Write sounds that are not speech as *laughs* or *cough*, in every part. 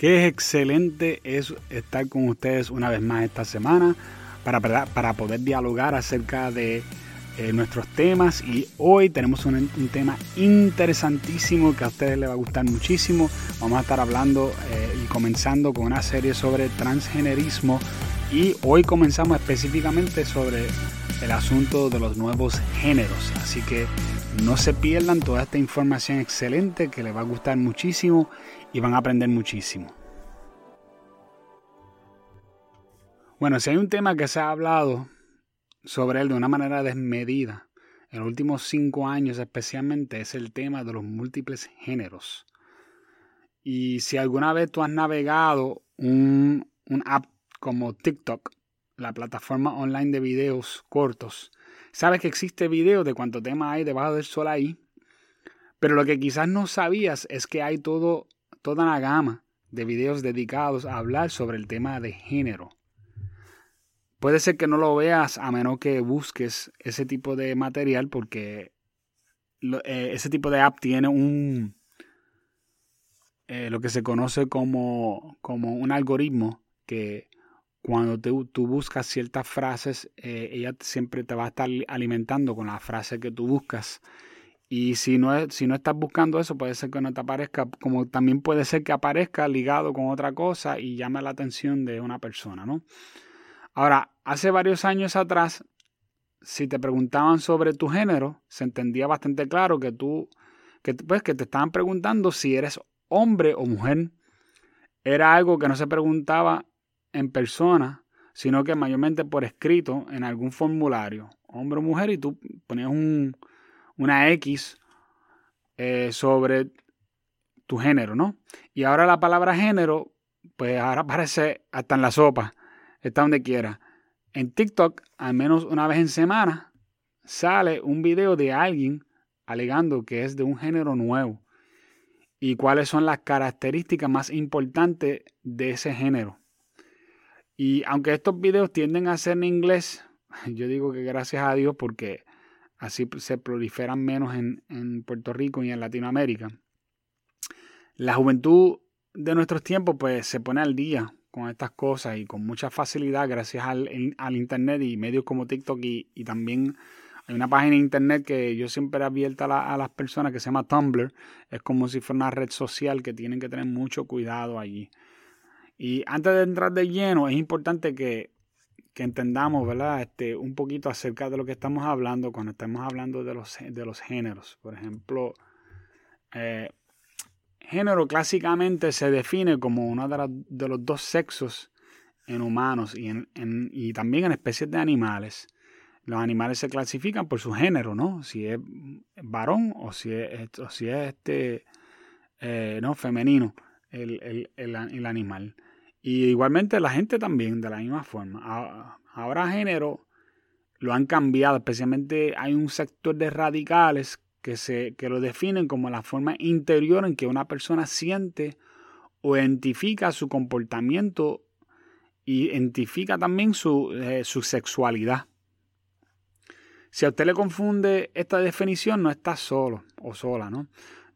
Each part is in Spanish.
Qué excelente es estar con ustedes una vez más esta semana para, para poder dialogar acerca de eh, nuestros temas y hoy tenemos un, tema interesantísimo que a ustedes les va a gustar muchísimo. Vamos a estar hablando eh, y comenzando con una serie sobre transgenerismo y hoy comenzamos específicamente sobre el asunto de los nuevos géneros. Así que no se pierdan toda esta información excelente que les va a gustar muchísimo y van a aprender muchísimo. Bueno, si hay un tema que se ha hablado sobre él de una manera desmedida en los últimos cinco años especialmente es el tema de los múltiples géneros. Y si alguna vez tú has navegado un, un app como TikTok, la plataforma online de videos cortos, sabes que existe video de cuánto tema hay debajo del sol ahí, pero lo que quizás no sabías es que hay todo toda una gama de videos dedicados a hablar sobre el tema de género. Puede ser que no lo veas a menos que busques ese tipo de material porque eh, ese tipo de app tiene un eh, lo que se conoce como, como un algoritmo que cuando tú, buscas ciertas frases, eh, ella siempre te va a estar alimentando con la frase que tú buscas y si no, si no estás buscando eso, puede ser que no te aparezca, como también puede ser que aparezca ligado con otra cosa y llame la atención de una persona, ¿no? Ahora, hace varios años atrás, si te preguntaban sobre tu género, se entendía bastante claro que tú, que, pues, que te estaban preguntando si eres hombre o mujer. Era algo que no se preguntaba en persona, sino que mayormente por escrito en algún formulario, hombre o mujer, y tú ponías un, una X eh, sobre tu género, ¿no? Y ahora la palabra género, pues ahora aparece hasta en la sopa, está donde quiera. En TikTok, al menos una vez en semana, sale un video de alguien alegando que es de un género nuevo y cuáles son las características más importantes de ese género. Y aunque estos videos tienden a ser en inglés, *laughs* yo digo que gracias a Dios porque así se proliferan menos en, Puerto Rico y en Latinoamérica. La juventud de nuestros tiempos pues se pone al día con estas cosas y con mucha facilidad gracias al, Internet y medios como TikTok y, también hay una página de Internet que yo siempre abierta a, a, las personas que se llama Tumblr. Es como si fuera una red social que tienen que tener mucho cuidado allí. Y antes de entrar de lleno es importante que que entendamos, ¿verdad? Este, un poquito acerca de lo que estamos hablando cuando estamos hablando de los, de los géneros. Por ejemplo, eh, género clásicamente se define como uno de, los dos sexos en humanos y, en, y también en especies de animales. Los animales se clasifican por su género, ¿no? Si es varón o si es, si es este, eh, no, femenino el, el, el animal. Y igualmente la gente también, de la misma forma. Ahora género lo han cambiado, especialmente hay un sector de radicales que, se, que lo definen como la forma interior en que una persona siente o identifica su comportamiento y identifica también su, eh, su sexualidad. Si a usted le confunde esta definición, no está solo o sola, ¿no?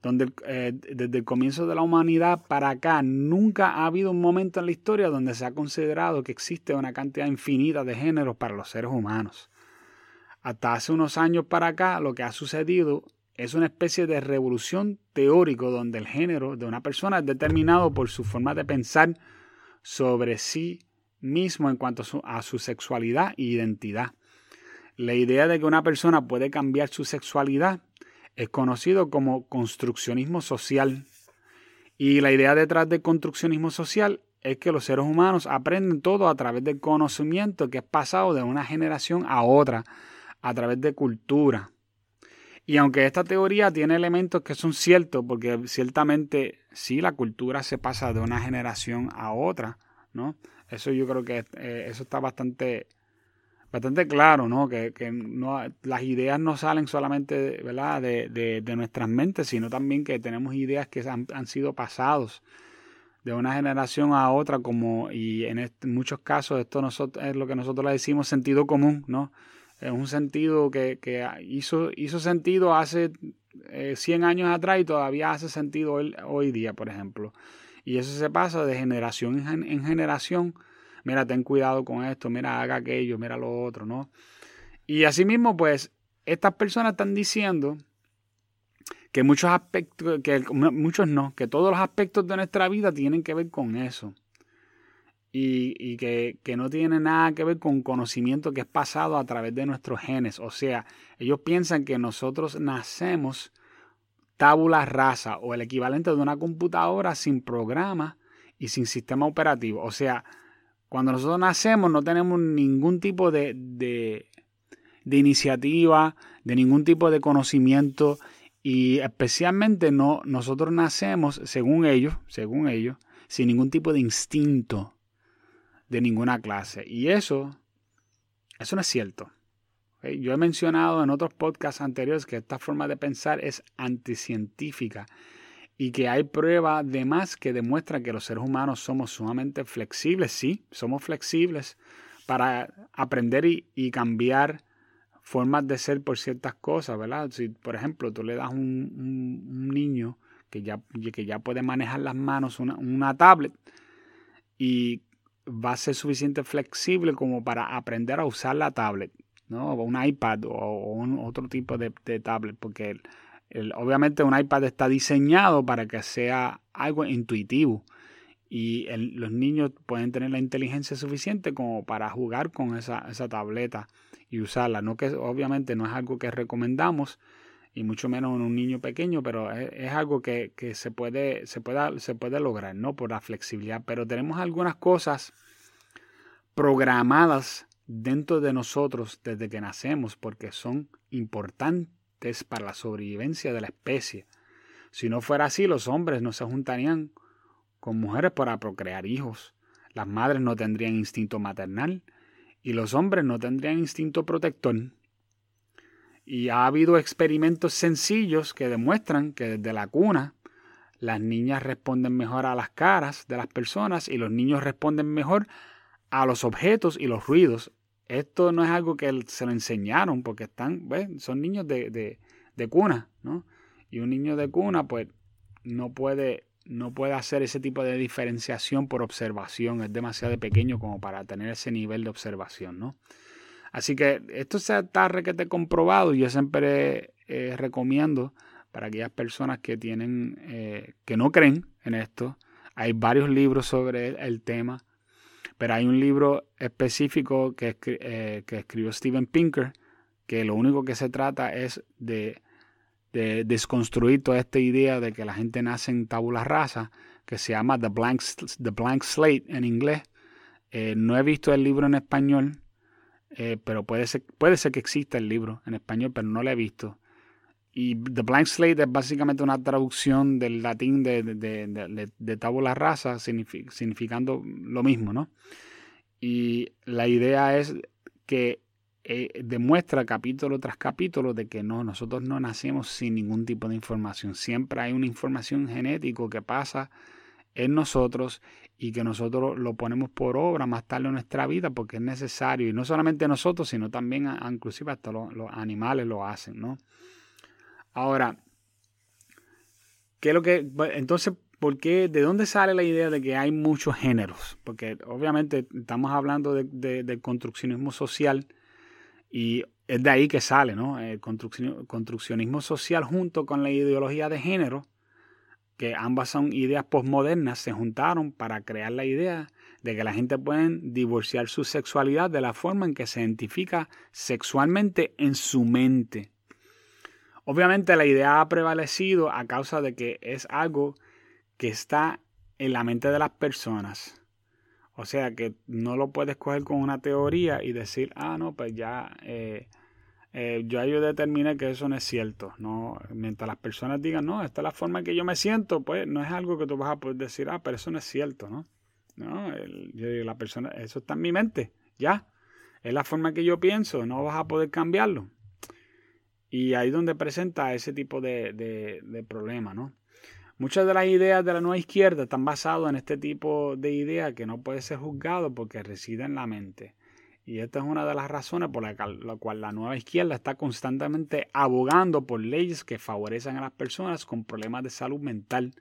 Donde eh, desde el comienzo de la humanidad para acá nunca ha habido un momento en la historia donde se ha considerado que existe una cantidad infinita de géneros para los seres humanos. Hasta hace unos años para acá lo que ha sucedido es una especie de revolución teórico donde el género de una persona es determinado por su forma de pensar sobre sí mismo en cuanto a su sexualidad e identidad. La idea de que una persona puede cambiar su sexualidad es conocido como construccionismo social. Y la idea detrás del construccionismo social es que los seres humanos aprenden todo a través del conocimiento que es pasado de una generación a otra, a través de cultura. Y aunque esta teoría tiene elementos que son ciertos, porque ciertamente sí la cultura se pasa de una generación a otra, ¿no? Eso yo creo que eh, eso está bastante bastante claro, ¿no? Que, no, las ideas no salen solamente ¿verdad? De, de, nuestras mentes, sino también que tenemos ideas que han, sido pasados de una generación a otra, como, y en, muchos casos esto nosotros, es lo que nosotros le decimos sentido común, ¿no? Es un sentido que, que hizo, hizo sentido hace 100 eh, años atrás y todavía hace sentido hoy, hoy día, por ejemplo. Y eso se pasa de generación en generación. Mira, ten cuidado con esto, mira, haga aquello, mira lo otro, ¿no? Y asimismo, pues, estas personas están diciendo que muchos aspectos, que muchos no, que todos los aspectos de nuestra vida tienen que ver con eso. Y, que, que, no tiene nada que ver con conocimiento que es pasado a través de nuestros genes. O sea, ellos piensan que nosotros nacemos tabula rasa o el equivalente de una computadora sin programa y sin sistema operativo. O sea, cuando nosotros nacemos no tenemos ningún tipo de, de, de iniciativa, de ningún tipo de conocimiento y especialmente no, nosotros nacemos, según ellos, según ellos, sin ningún tipo de instinto de ninguna clase. Y eso, eso no es cierto. Yo he mencionado en otros podcasts anteriores que esta forma de pensar es anticientífica y que hay pruebas de más que demuestran que los seres humanos somos sumamente flexibles. Sí, somos flexibles para aprender y, cambiar formas de ser por ciertas cosas, ¿verdad? Si, por ejemplo, tú le das a un, niño que ya, que ya puede manejar las manos una, tablet y va a ser suficiente flexible como para aprender a usar la tablet ¿no? un iPad o, un, otro tipo de, tablet, porque obviamente un iPad está diseñado para que sea algo intuitivo y los niños pueden tener la inteligencia suficiente como para jugar con esa, esa tableta y usarla. No que obviamente no es algo que recomendamos y mucho menos en un niño pequeño, pero es, algo que, que, se, puede, se, puede, se puede lograr, ¿no? Por la flexibilidad. Pero tenemos algunas cosas programadas dentro de nosotros desde que nacemos porque son importantes para la sobrevivencia de la especie. Si no fuera así, los hombres no se juntarían con mujeres para procrear hijos. Las madres no tendrían instinto maternal y los hombres no tendrían instinto protector. Y ha habido experimentos sencillos que demuestran que desde la cuna las niñas responden mejor a las caras de las personas y los niños responden mejor a los objetos y los ruidos. Esto no es algo que se lo enseñaron porque están, son niños de, de, de, cuna, ¿no? Y un niño de cuna, pues, no puede, no puede hacer ese tipo de diferenciación por observación. Es demasiado pequeño como para tener ese nivel de observación, ¿no? Así que esto está requete comprobado y yo siempre eh, recomiendo para aquellas personas que tienen, eh, que no creen en esto. Hay varios libros sobre el tema pero hay un libro específico que, eh, que escribió Steven Pinker, que lo único que se trata es de, de, desconstruir toda esta idea de que la gente nace en tabula rasa, que se llama The Blank, The Blank Slate en inglés. Eh, no he visto el libro en español, eh, pero puede ser, puede ser que exista el libro en español, pero no lo he visto. Y The Blank Slate es básicamente una traducción del latín de, de, de, tabula rasa, significando lo mismo, ¿no? Y la idea es que eh, demuestra capítulo tras capítulo de que no, nosotros no nacemos sin ningún tipo de información. Siempre hay una información genética que pasa en nosotros y que nosotros lo ponemos por obra más tarde en nuestra vida porque es necesario. Y no solamente nosotros, sino también, inclusive hasta los animales lo hacen, ¿no? Ahora, ¿qué es lo que. Entonces, ¿por qué? ¿De dónde sale la idea de que hay muchos géneros? Porque obviamente estamos hablando de, del construccionismo social y es de ahí que sale, ¿no? El construccionismo social junto con la ideología de género, que ambas son ideas posmodernas, se juntaron para crear la idea de que la gente puede divorciar su sexualidad de la forma en que se identifica sexualmente en su mente. Obviamente la idea ha prevalecido a causa de que es algo que está en la mente de las personas. O sea que no lo puedes coger con una teoría y decir, ah, no, pues ya, eh, eh, yo, yo determiné que eso no es cierto. No, mientras las personas digan, no, esta es la forma en que yo me siento, pues no es algo que tú vas a poder decir, ah, pero eso no es cierto, ¿no? No, la persona, eso está en mi mente, ya. Es la forma que yo pienso, no vas a poder cambiarlo. Y ahí donde presenta ese tipo de, de, problema, ¿no? Muchas de las ideas de la nueva izquierda están basadas en este tipo de idea que no puede ser juzgado porque reside en la mente. Y esta es una de las razones por la, cual la nueva izquierda está constantemente abogando por leyes que favorecen a las personas con problemas de salud mental.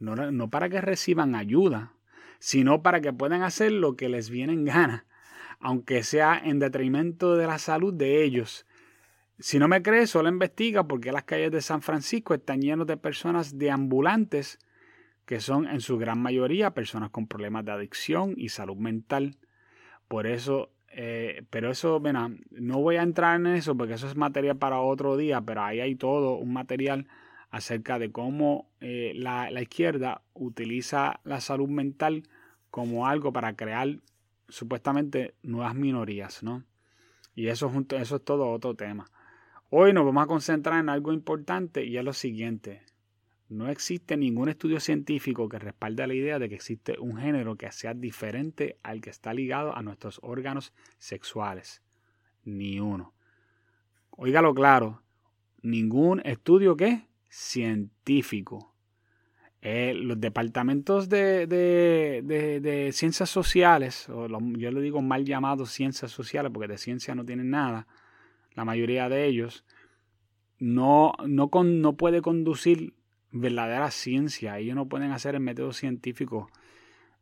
no, no para que reciban ayuda, sino para que puedan hacer lo que les viene en gana, aunque sea en detrimento de la salud de ellos. Si no me crees, solo investiga por qué las calles de San Francisco están llenas de personas deambulantes, que son en su gran mayoría personas con problemas de adicción y salud mental. Por eso, eh, pero eso, bueno, no voy a entrar en eso porque eso es material para otro día, pero ahí hay todo un material acerca de cómo eh, la, la, izquierda utiliza la salud mental como algo para crear supuestamente nuevas minorías, ¿no? Y eso, eso es todo otro tema. Hoy nos vamos a concentrar en algo importante y es lo siguiente. No existe ningún estudio científico que respalde la idea de que existe un género que sea diferente al que está ligado a nuestros órganos sexuales. Ni uno. Óigalo claro, ningún estudio científico. Eh, los departamentos de, de, ciencias sociales, o yo le digo mal llamados ciencias sociales porque de ciencia no tienen nada, la mayoría de ellos, no, no, no puede conducir verdadera ciencia. Ellos no pueden hacer el método científico.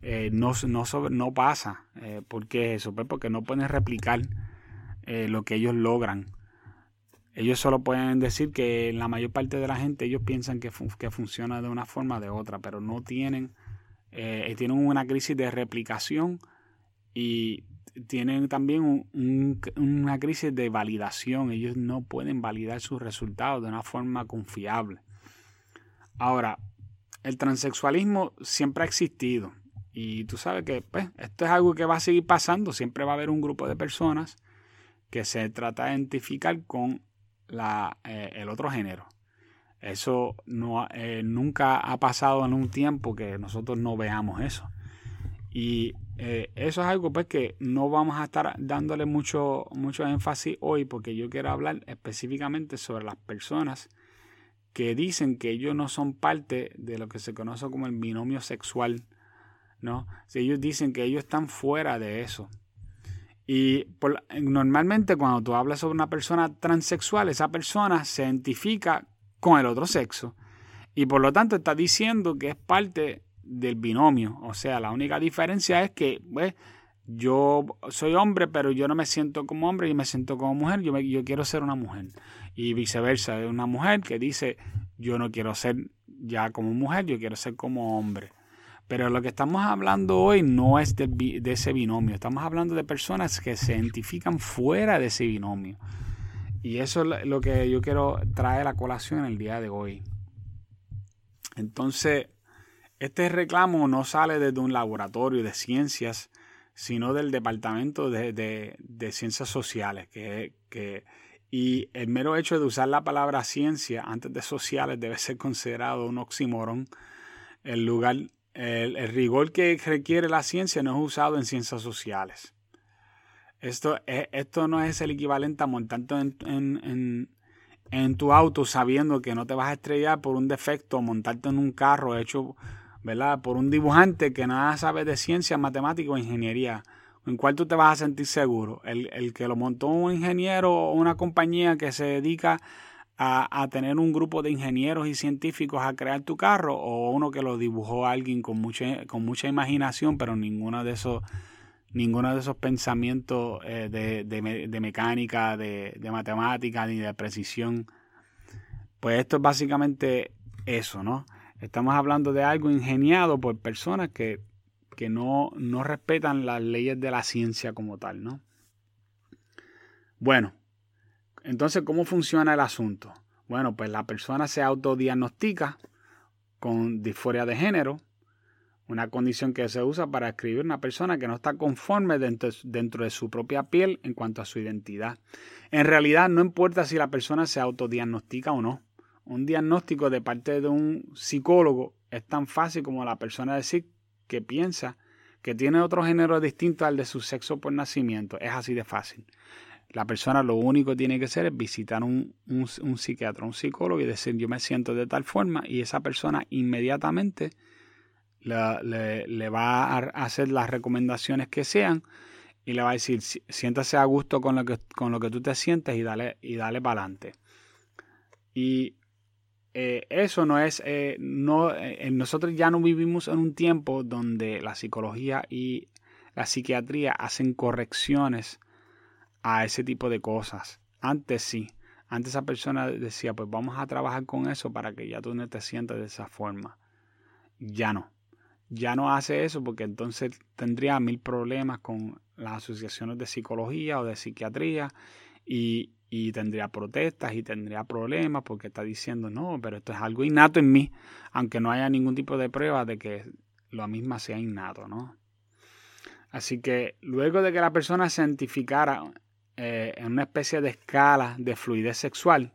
Eh, no, no, no pasa. Eh, ¿Por qué eso? Pues porque no pueden replicar lo que ellos logran. Ellos solo pueden decir que la mayor parte de la gente ellos piensan que, que funciona de una forma o de otra, pero no tienen, eh, tienen una crisis de replicación y tienen también una crisis de validación. Ellos no pueden validar sus resultados de una forma confiable. Ahora, el transexualismo siempre ha existido y tú sabes que pues, esto es algo que va a seguir pasando. Siempre va a haber un grupo de personas que se trata de identificar con la, eh, el otro género. Eso eh, nunca ha pasado en un tiempo que nosotros no veamos eso. Y eh, eso es algo pues que no vamos a estar dándole mucho, mucho énfasis hoy porque yo quiero hablar específicamente sobre las personas que dicen que ellos no son parte de lo que se conoce como el binomio sexual, ¿no? Si ellos dicen que ellos están fuera de eso. Y normalmente cuando tú hablas sobre una persona transexual, esa persona se identifica con el otro sexo. Y por lo tanto está diciendo que es parte del binomio. O sea, la única diferencia es que pues, yo soy hombre, pero yo no me siento como hombre, y me siento como mujer, yo, yo quiero ser una mujer. Y viceversa, es una mujer que dice, yo no quiero ser ya como mujer, yo quiero ser como hombre. Pero lo que estamos hablando hoy no es de, ese binomio, estamos hablando de personas que se identifican fuera de ese binomio. Y eso es lo que yo quiero traer a colación el día de hoy. Entonces, este reclamo no sale desde un laboratorio de ciencias, sino del Departamento de, Ciencias Sociales. Que, que, y el mero hecho de usar la palabra ciencia antes de sociales debe ser considerado un oxímoron. El lugar el, rigor que requiere la ciencia no es usado en ciencias sociales. Esto, es, esto no es el equivalente a montarte en, en, en, tu auto sabiendo que no te vas a estrellar por un defecto, montarte en un carro hecho ¿verdad? por un dibujante que nada sabe de ciencia, matemática o ingeniería. ¿En cuál tú te vas a sentir seguro? El, el que lo montó un ingeniero o una compañía que se dedica a, tener un grupo de ingenieros y científicos a crear tu carro o uno que lo dibujó alguien con mucha, con mucha imaginación, pero ninguno de esos, ninguno de esos pensamientos eh, de, de, mecánica, de, de matemática ni de precisión. Pues esto es básicamente eso, ¿no? Estamos hablando de algo ingeniado por personas que, que no, no respetan las leyes de la ciencia como tal, ¿no? Bueno, entonces, ¿cómo funciona el asunto? Bueno, pues la persona se autodiagnostica con disforia de género, una condición que se usa para escribir una persona que no está conforme dentro, dentro, de su propia piel en cuanto a su identidad. En realidad no importa si la persona se autodiagnostica o no. Un diagnóstico de parte de un psicólogo es tan fácil como la persona decir que piensa que tiene otro género distinto al de su sexo por nacimiento. Es así de fácil. La persona lo único que tiene que hacer es visitar un, un, psiquiatra, un psicólogo y decir yo me siento de tal forma y esa persona inmediatamente le, le, va a hacer las recomendaciones que sean y le va a decir siéntase a gusto con lo que, con lo que tú te sientes y dale, y dale para adelante. Y eh, eso no es, eh, no, eh, nosotros ya no vivimos en un tiempo donde la psicología y la psiquiatría hacen correcciones a ese tipo de cosas. Antes sí, antes esa persona decía, pues vamos a trabajar con eso para que ya tú no te sientas de esa forma. Ya no, ya no hace eso porque entonces tendría mil problemas con las asociaciones de psicología o de psiquiatría y, y tendría protestas y tendría problemas porque está diciendo, no, pero esto es algo innato en mí, aunque no haya ningún tipo de prueba de que lo mismo sea innato, ¿no? Así que luego de que la persona se identificara eh, en una especie de escala de fluidez sexual,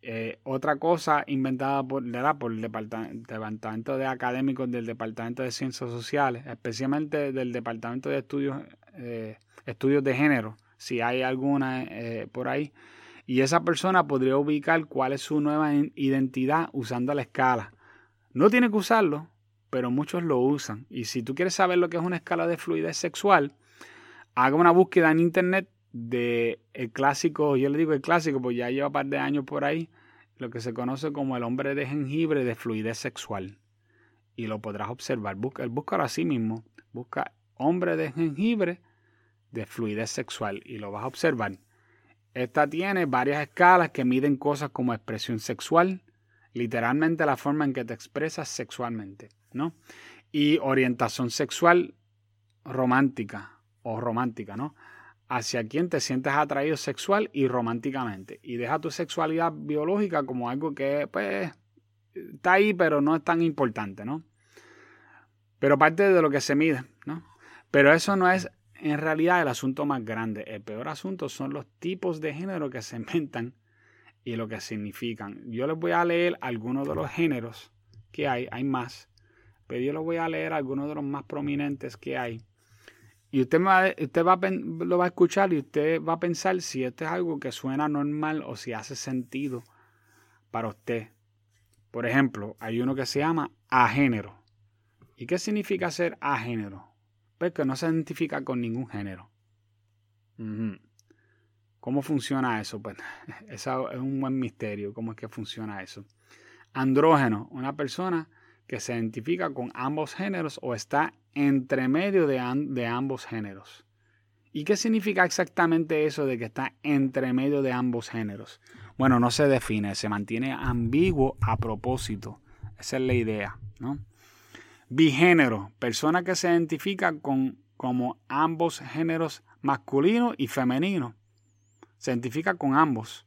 eh, otra cosa inventada por, por el departamento de académicos del Departamento de Ciencias Sociales, especialmente del Departamento de Estudios, eh, Estudios de Género, si hay alguna eh, por ahí. Y esa persona podría ubicar cuál es su nueva identidad usando la escala. No tiene que usarlo, pero muchos lo usan. Y si tú quieres saber lo que es una escala de fluidez sexual, haga una búsqueda en internet de el clásico, yo le digo el clásico, pues ya lleva un par de años por ahí, lo que se conoce como el hombre de jengibre de fluidez sexual. Y lo podrás observar. Busca, búscalo así mismo. Busca hombre de jengibre de fluidez sexual y lo vas a observar. Esta tiene varias escalas que miden cosas como expresión sexual, literalmente la forma en que te expresas sexualmente, ¿no? Y orientación sexual romántica o romántica, ¿no? Hacia quien te sientes atraído sexual y románticamente. Y deja tu sexualidad biológica como algo que, pues, está ahí, pero no es tan importante, ¿no? Pero parte de lo que se mide, ¿no? Pero eso no es en realidad el asunto más grande, el peor asunto son los tipos de género que se *laughs* inventan y lo que significan. Yo les voy a leer algunos de los géneros que hay, hay más, pero yo les voy a leer algunos de los más prominentes que hay. Y usted, va, usted va lo va a escuchar y usted va a pensar si esto es algo que suena normal o si hace sentido para usted. Por ejemplo, hay uno que se llama agénero. ¿Y qué significa ser agénero? Pues que no se identifica con ningún género. ¿Cómo funciona eso? Pues *laughs* eso es un buen misterio, cómo es que funciona eso. Andrógeno, una persona que se identifica con ambos géneros o está entre medio de, de ambos géneros. ¿Y qué significa exactamente eso de que está entre medio de ambos géneros? Bueno, no se define, se mantiene ambiguo a propósito. Esa es la idea, ¿no? Bigénero, persona que se identifica con como ambos géneros masculino y femenino. Se identifica con ambos.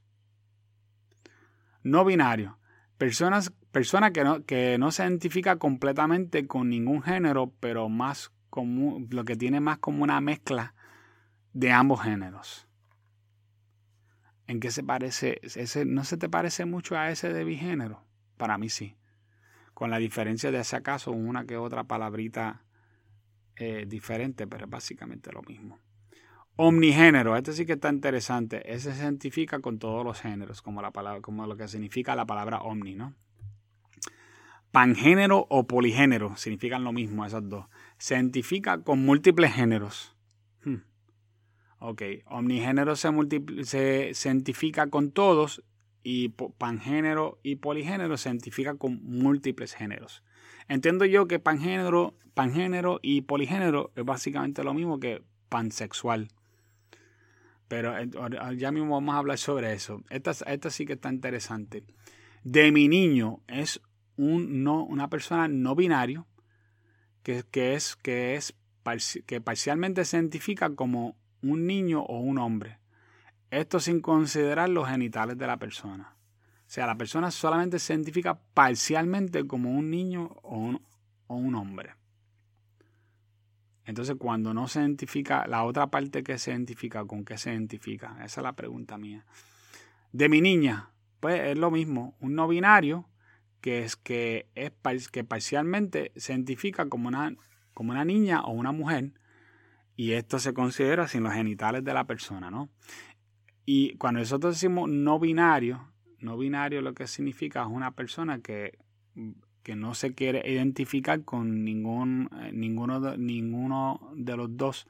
No binario, personas, persona que no, que no se identifica completamente con ningún género, pero más como, lo que tiene más como una mezcla de ambos géneros. ¿En qué se parece? Ese, ¿No se te parece mucho a ese de bigénero? Para mí sí con la diferencia de si acaso una que otra palabrita eh, diferente, pero es básicamente lo mismo. Omnigénero, este sí que está interesante. Ese se identifica con todos los géneros, como, la palabra, como lo que significa la palabra omni, ¿no? Pangénero o poligénero significan lo mismo, esas dos. Se identifica con múltiples géneros. Hmm. Ok, omnigénero se, se, se identifica con todos y pangénero y poligénero se identifica con múltiples géneros. Entiendo yo que pangénero, pangénero y poligénero es básicamente lo mismo que pansexual. Pero eh, ya mismo vamos a hablar sobre eso. Esta, esta sí que está interesante. De mi niño es un, no, una persona no binario que, que, es, que, es, que parcialmente se identifica como un niño o un hombre. Esto sin considerar los genitales de la persona. O sea, la persona solamente se identifica parcialmente como un niño o un, hombre. Entonces, cuando no se identifica la otra parte que se identifica, ¿con qué se identifica? Esa es la pregunta mía. De mi niña, pues es lo mismo, un no binario que es que es que parcialmente se identifica como una, como una niña o una mujer y esto se considera sin los genitales de la persona, ¿no? Y cuando nosotros decimos no binario, no binario lo que significa es una persona que, que no se quiere identificar con ningún, eh, ninguno, de, ninguno de los dos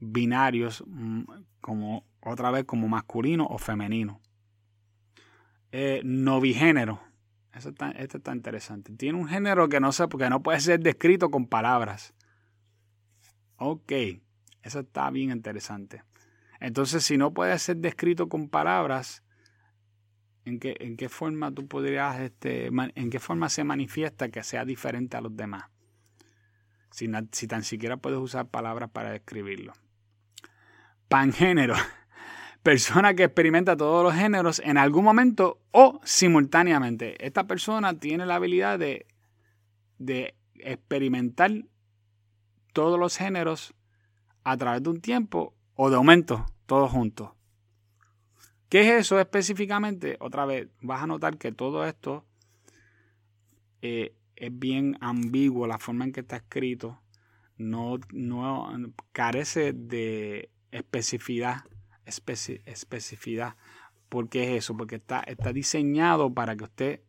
binarios, mm, como otra vez como masculino o femenino. eh, novigénero. Eso está, este está interesante. Tiene un género que no sé, porque no puede ser descrito con palabras. Ok, eso está bien interesante. Entonces, si no puede ser descrito con palabras, ¿en qué, forma tú podrías, este, en qué forma se manifiesta que sea diferente a los demás? Si, si tan siquiera puedes usar palabras para describirlo. Pangénero *laughs* persona que experimenta todos los géneros en algún momento o simultáneamente. Esta persona tiene la habilidad de, de experimentar todos los géneros a través de un tiempo o de aumento, todos juntos. ¿Qué es eso específicamente? Otra vez, vas a notar que todo esto eh, es bien ambiguo, la forma en que está escrito no, no carece de especificidad especificidad. ¿Por qué es eso? Porque está, está diseñado para que usted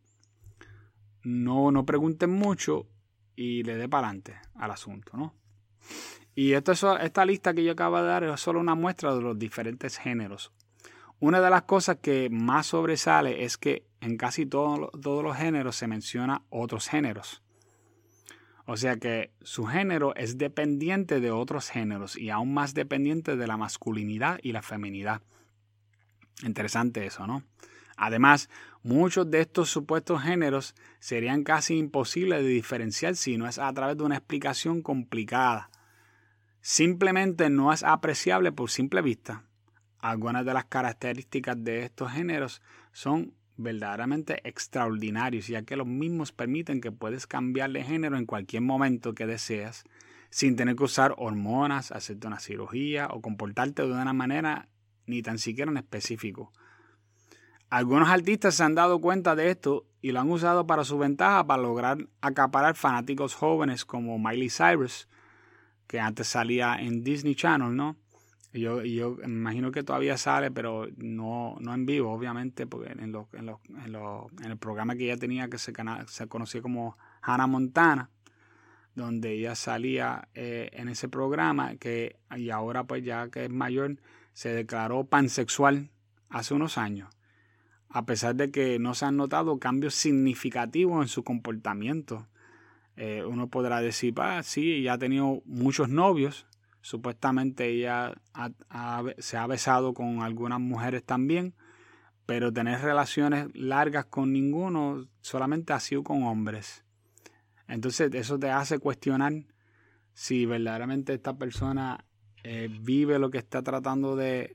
no, no pregunte mucho y le dé para adelante al asunto, ¿no? Y esta lista que yo acabo de dar es solo una muestra de los diferentes géneros. Una de las cosas que más sobresale es que en casi todos los géneros se menciona otros géneros. O sea que su género es dependiente de otros géneros y aún más dependiente de la masculinidad y la feminidad. Interesante eso, ¿no? Además, muchos de estos supuestos géneros serían casi imposibles de diferenciar si no es a través de una explicación complicada. Simplemente no es apreciable por simple vista. Algunas de las características de estos géneros son verdaderamente extraordinarios, ya que los mismos permiten que puedes cambiar de género en cualquier momento que deseas, sin tener que usar hormonas, hacerte una cirugía o comportarte de una manera ni tan siquiera en específico. Algunos artistas se han dado cuenta de esto y lo han usado para su ventaja para lograr acaparar fanáticos jóvenes como Miley Cyrus, que antes salía en Disney Channel, ¿no? Yo, yo imagino que todavía sale, pero no, no en vivo, obviamente, porque en, en, en, el programa que ella tenía que se, se conocía como Hannah Montana, donde ella salía eh, en ese programa, que y ahora pues ya que es mayor, se declaró pansexual hace unos años, a pesar de que no se han notado cambios significativos en su comportamiento. Eh, uno podrá decir, sí, ella ha tenido muchos novios, Supuestamente ella se ha besado con algunas mujeres también, pero tener relaciones largas con ninguno solamente ha sido con hombres. Entonces eso te hace cuestionar si verdaderamente esta persona eh, vive lo que está tratando de,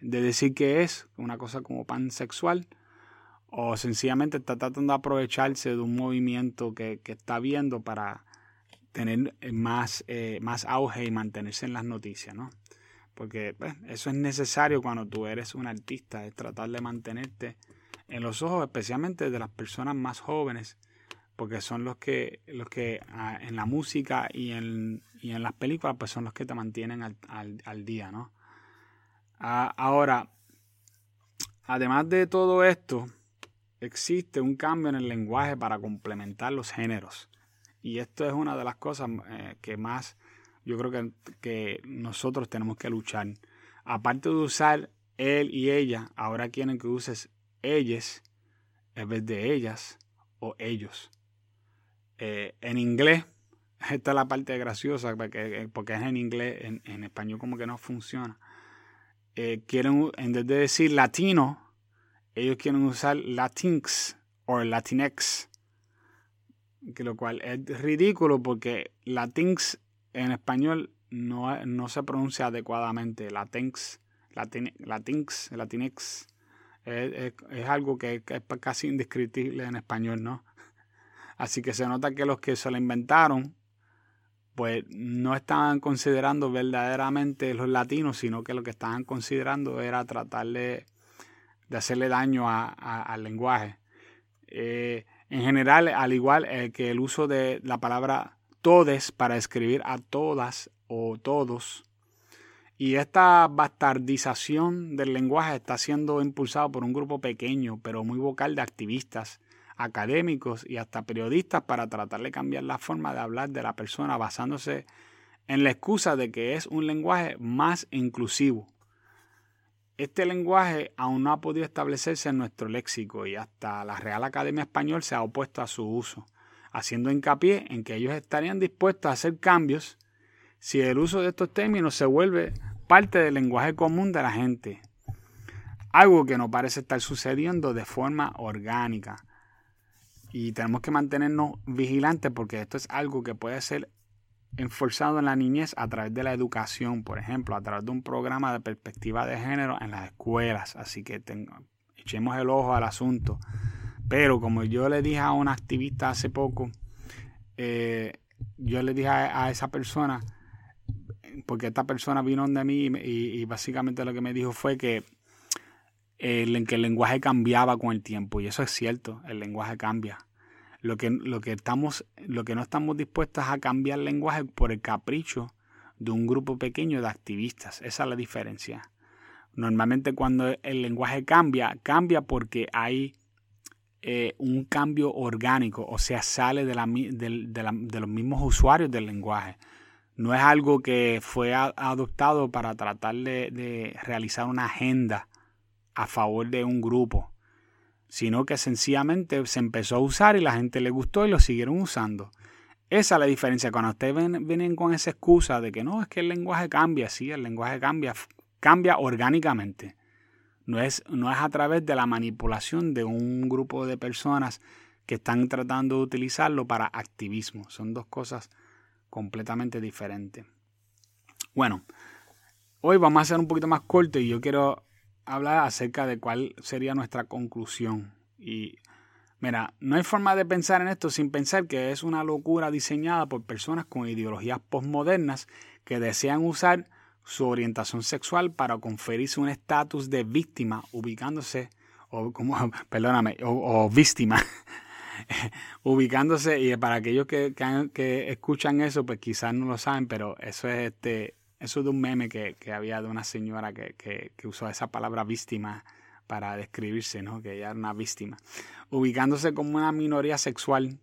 decir que es, una cosa como pansexual, o sencillamente está tratando de aprovecharse de un movimiento que, que está viendo para tener eh, más, eh, más auge y mantenerse en las noticias, ¿no? Porque pues, eso es necesario cuando tú eres un artista, es tratar de mantenerte en los ojos, especialmente de las personas más jóvenes, porque son los que, los que ah, en la música y en, y en las películas, pues son los que te mantienen al, al, día, ¿no? Ah, ahora, además de todo esto, existe un cambio en el lenguaje para complementar los géneros. Y esto es una de las cosas eh, que más yo creo que, que, nosotros tenemos que luchar. Aparte de usar él y ella, ahora quieren que uses ellas en vez de ellas o ellos. Eh, en inglés, *laughs* esta es la parte graciosa porque, porque es en inglés, en, en, español como que no funciona. Eh, quieren, en vez de decir latino, ellos quieren usar latinx o latinex que lo cual es ridículo porque latinx en español no, no se pronuncia adecuadamente. Latinx, latin, latinx, latinx es, algo que, es casi indescriptible en español, ¿no? Así que se nota que los que se lo inventaron, pues no estaban considerando verdaderamente los latinos, sino que lo que estaban considerando era tratar de, hacerle daño a, al lenguaje. Eh, en general, al igual eh, que el uso de la palabra todes para escribir a todas o todos. Y esta bastardización del lenguaje está siendo impulsado por un grupo pequeño, pero muy vocal de activistas, académicos y hasta periodistas para tratar de cambiar la forma de hablar de la persona basándose en la excusa de que es un lenguaje más inclusivo. Este lenguaje aún no ha podido establecerse en nuestro léxico y hasta la Real Academia Español se ha opuesto a su uso, haciendo hincapié en que ellos estarían dispuestos a hacer cambios si el uso de estos términos se vuelve parte del lenguaje común de la gente. Algo que no parece estar sucediendo de forma orgánica. Y tenemos que mantenernos vigilantes porque esto es algo que puede ser enforzado en la niñez a través de la educación, por ejemplo, a través de un programa de perspectiva de género en las escuelas. Así que echemos el ojo al asunto. Pero como yo le dije a una activista hace poco, eh, yo le dije a, esa persona, porque esta persona vino donde mí y, básicamente lo que me dijo fue que, que el lenguaje cambiaba con el tiempo. Y eso es cierto, el lenguaje cambia. Lo que, lo que, estamos, lo que no estamos dispuestos a cambiar lenguaje por el capricho de un grupo pequeño de activistas. Esa es la diferencia. Normalmente cuando el lenguaje cambia, cambia porque hay eh, un cambio orgánico, o sea, sale de, la, de, los mismos usuarios del lenguaje. No es algo que fue adoptado para tratar de realizar una agenda a favor de un grupo sino que sencillamente se empezó a usar y la gente le gustó y lo siguieron usando. Esa es la diferencia. Cuando ustedes vienen con esa excusa de que no, es que el lenguaje cambia, sí, el lenguaje cambia, cambia orgánicamente. No es, no es a través de la manipulación de un grupo de personas que están tratando de utilizarlo para activismo. Son dos cosas completamente diferentes. Bueno, hoy vamos a hacer un poquito más corto y yo quiero habla acerca de cuál sería nuestra conclusión. Y mira, no hay forma de pensar en esto sin pensar que es una locura diseñada por personas con ideologías postmodernas que desean usar su orientación sexual para conferirse un estatus de víctima, ubicándose, o como, *laughs* perdóname, o, víctima, *laughs* ubicándose, y para aquellos que, que, que, escuchan eso, pues quizás no lo saben, pero eso es este eso de un meme que, había de una señora que, usó esa palabra víctima para describirse, ¿no? Que ella era una víctima. Ubicándose como una minoría sexual.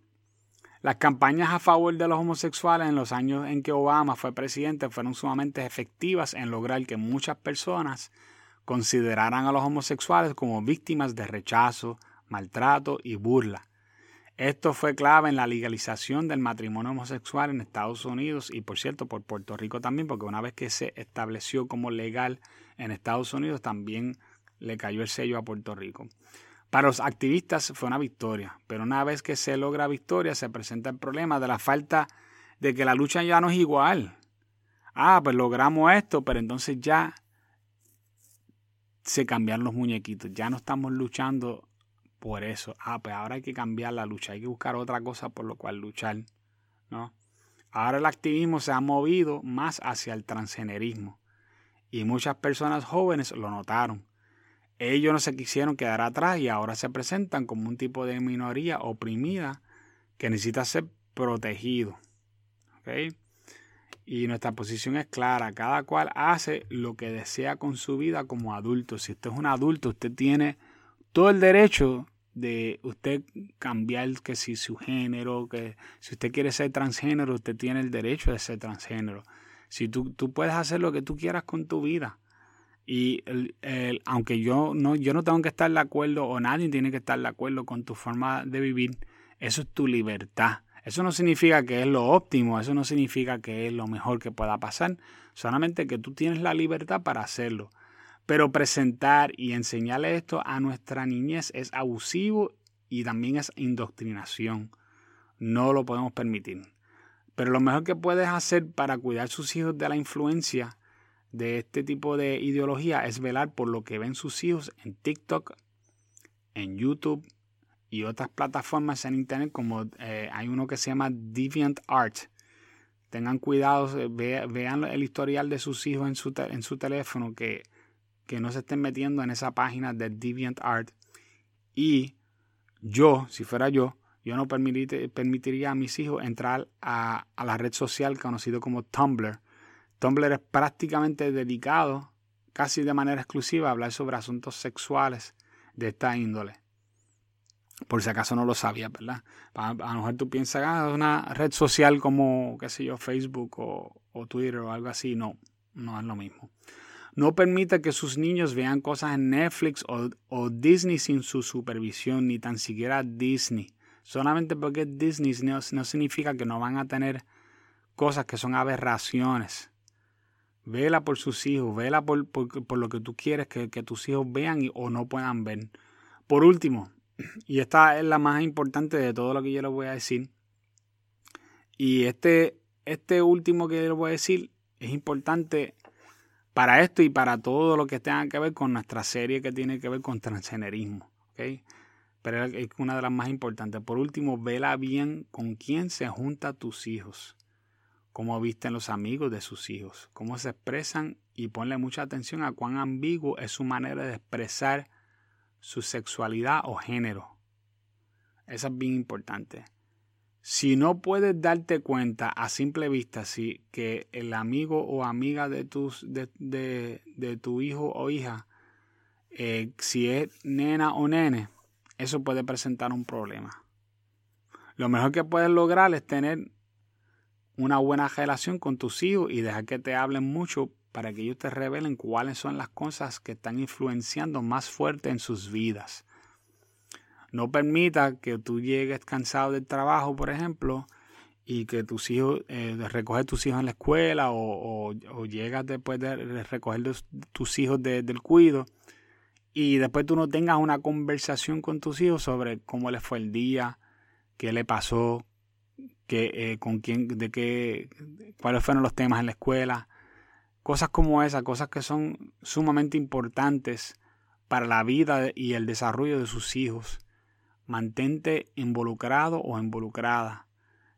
Las campañas a favor de los homosexuales en los años en que Obama fue presidente fueron sumamente efectivas en lograr que muchas personas consideraran a los homosexuales como víctimas de rechazo, maltrato y burla. Esto fue clave en la legalización del matrimonio homosexual en Estados Unidos y por cierto por Puerto Rico también, porque una vez que se estableció como legal en Estados Unidos también le cayó el sello a Puerto Rico. Para los activistas fue una victoria, pero una vez que se logra victoria se presenta el problema de la falta de que la lucha ya no es igual. Ah, pues logramos esto, pero entonces ya se cambiaron los muñequitos, ya no estamos luchando por eso. Ah, pues ahora hay que cambiar la lucha, hay que buscar otra cosa por lo cual luchar, ¿no? Ahora el activismo se ha movido más hacia el transgenerismo y muchas personas jóvenes lo notaron. Ellos no se quisieron quedar atrás y ahora se presentan como un tipo de minoría oprimida que necesita ser protegido. ¿Okay? Y nuestra posición es clara, cada cual hace lo que desea con su vida como adulto. Si usted es un adulto, usted tiene todo el derecho de usted cambiar que si su género, que si usted quiere ser transgénero, usted tiene el derecho de ser transgénero. Si tú, tú puedes hacer lo que tú quieras con tu vida. Y el, aunque yo no, yo no tengo que estar de acuerdo o nadie tiene que estar de acuerdo con tu forma de vivir, eso es tu libertad. Eso no significa que es lo óptimo, eso no significa que es lo mejor que pueda pasar, solamente que tú tienes la libertad para hacerlo. Pero presentar y enseñarle esto a nuestra niñez es abusivo y también es indoctrinación. No lo podemos permitir. Pero lo mejor que puedes hacer para cuidar a sus hijos de la influencia de este tipo de ideología es velar por lo que ven sus hijos en TikTok, en YouTube y otras plataformas en Internet como eh, hay uno que se llama DeviantArt. Tengan cuidado, eh, vean el historial de sus hijos en su, en su teléfono que que no se estén metiendo en esa página de DeviantArt. Y yo, si fuera yo, yo no permitiría a mis hijos entrar a, la red social conocido como Tumblr. Tumblr es prácticamente dedicado, casi de manera exclusiva, a hablar sobre asuntos sexuales de esta índole. Por si acaso no lo sabía, ¿verdad? A, lo mejor tú piensas, ah, una red social como, qué sé yo, Facebook o, o Twitter o algo así. No, no es lo mismo. No permita que sus niños vean cosas en Netflix o, Disney sin su supervisión, ni tan siquiera Disney. Solamente porque Disney no, significa que no van a tener cosas que son aberraciones. Vela por sus hijos, vela por, lo que tú quieres que, tus hijos vean o no puedan ver. Por último, y esta es la más importante de todo lo que yo les voy a decir, y este, este último que les voy a decir es importante para esto y para todo lo que tenga que ver con nuestra serie que tiene que ver con transgenerismo. ¿okay? Pero es una de las más importantes. Por último, vela bien con quién se junta tus hijos, cómo visten los amigos de sus hijos, cómo se expresan y ponle mucha atención a cuán ambiguo es su manera de expresar su sexualidad o género. Eso es bien importante. Si no puedes darte cuenta a simple vista si que el amigo o amiga de, tus, de, tu hijo o hija, eh, si es nena o nene, eso puede presentar un problema. Lo mejor que puedes lograr es tener una buena relación con tus hijos y dejar que te hablen mucho para que ellos te revelen cuáles son las cosas que están influenciando más fuerte en sus vidas. No permita que tú llegues cansado del trabajo, por ejemplo, y que tus hijos, eh, recoger tus hijos en la escuela o, o, llegas después de recoger tus hijos del cuido y después tú no tengas una conversación con tus hijos sobre cómo les fue el día, qué le pasó, qué, eh, con quién, de qué, cuáles fueron los temas en la escuela, cosas como esas, cosas que son sumamente importantes para la vida y el desarrollo de sus hijos mantente involucrado o involucrada.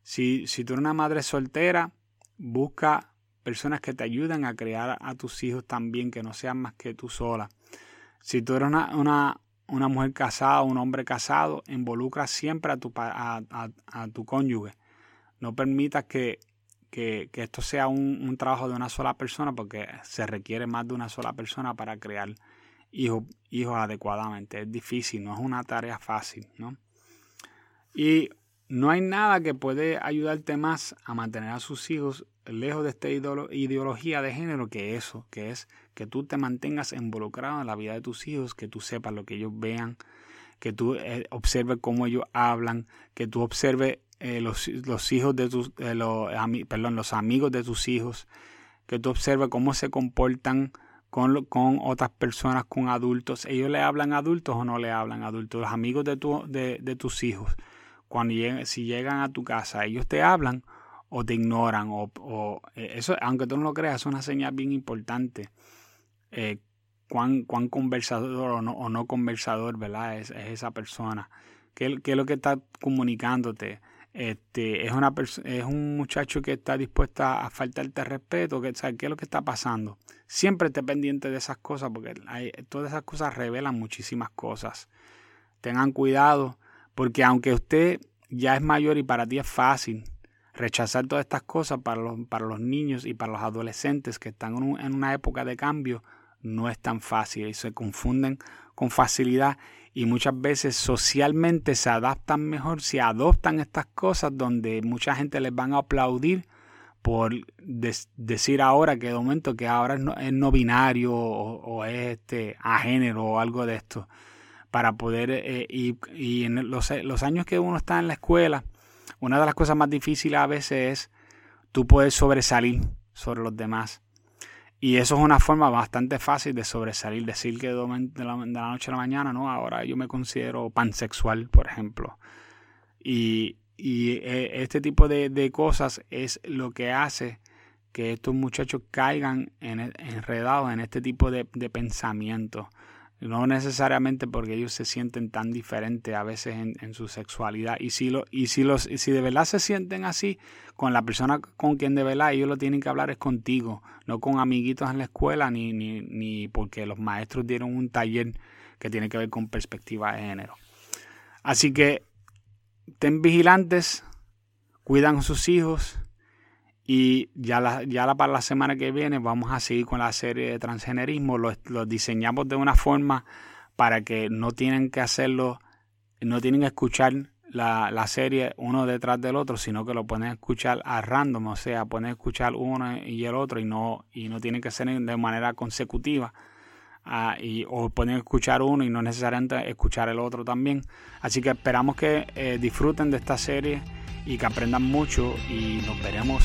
Si, si tú eres una madre soltera, busca personas que te ayuden a criar a tus hijos también, que no sean más que tú sola. Si tú eres una, una, una mujer casada o un hombre casado, involucra siempre a tu, a, a, tu cónyuge. No permitas que, que, que esto sea un, un, trabajo de una sola persona porque se requiere más de una sola persona para crear hijos, adecuadamente. Es difícil, no es una tarea fácil, ¿no? Y no hay nada que puede ayudarte más a mantener a sus hijos lejos de esta ideología de género que eso, que es que tú te mantengas involucrado en la vida de tus hijos, que tú sepas lo que ellos vean, que tú eh, observes cómo ellos hablan, que tú observes eh, los, los, hijos de tus, eh, perdón, los amigos de tus hijos, que tú observes cómo se comportan con, con, otras personas, con adultos. ¿Ellos le hablan adultos o no le hablan adultos? Los amigos de, tu, de, de tus hijos, cuando lleguen, si llegan a tu casa, ellos te hablan o te ignoran. O, o eh, eso, aunque tú no lo creas, es una señal bien importante. Eh, cuán, cuán conversador o no, o no conversador, ¿verdad? Es, es esa persona. ¿Qué, ¿Qué, es lo que está comunicándote? Este, es, una es un muchacho que está dispuesto a faltarte respeto, que, ¿qué es lo que está pasando? Siempre esté pendiente de esas cosas porque todas esas cosas revelan muchísimas cosas. Tengan cuidado porque aunque usted ya es mayor y para ti es fácil rechazar todas estas cosas para los, para los niños y para los adolescentes que están en una época de cambio, no es tan fácil y se confunden con facilidad y muchas veces socialmente se adaptan mejor si adoptan estas cosas donde mucha gente les van a aplaudir por decir ahora que de momento que ahora es no, binario o, es este a género o algo de esto para poder eh, y, en los, años que uno está en la escuela una de las cosas más difíciles a veces es tú puedes sobresalir sobre los demás y eso es una forma bastante fácil de sobresalir, decir que de la, noche a la mañana, no, ahora yo me considero pansexual, por ejemplo. Y, y eh, este tipo de, cosas es lo que hace que estos muchachos caigan en, enredados en este tipo de, de pensamientos. No necesariamente porque ellos se sienten tan diferentes a veces en, su sexualidad. Y si, lo, y, si los, si de verdad se sienten así, con la persona con quien de verdad ellos lo tienen que hablar es contigo, no con amiguitos en la escuela, ni, ni, ni porque los maestros dieron un taller que tiene que ver con perspectiva de género. Así que ten vigilantes, cuidan a sus hijos, y ya, la, ya para la semana que viene vamos a seguir con la serie de transgenerismo. Lo, diseñamos de una forma para que no tienen que hacerlo, no tienen que escuchar la, la, serie uno detrás del otro, sino que lo pueden escuchar a random, o sea, pueden escuchar uno y el otro y no, y no tienen que ser de manera consecutiva. Ah, y, o pueden escuchar uno y no necesariamente escuchar el otro también. Así que esperamos que eh, disfruten de esta serie y que aprendan mucho y nos veremos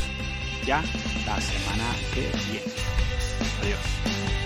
ya la semana que viene. Adiós.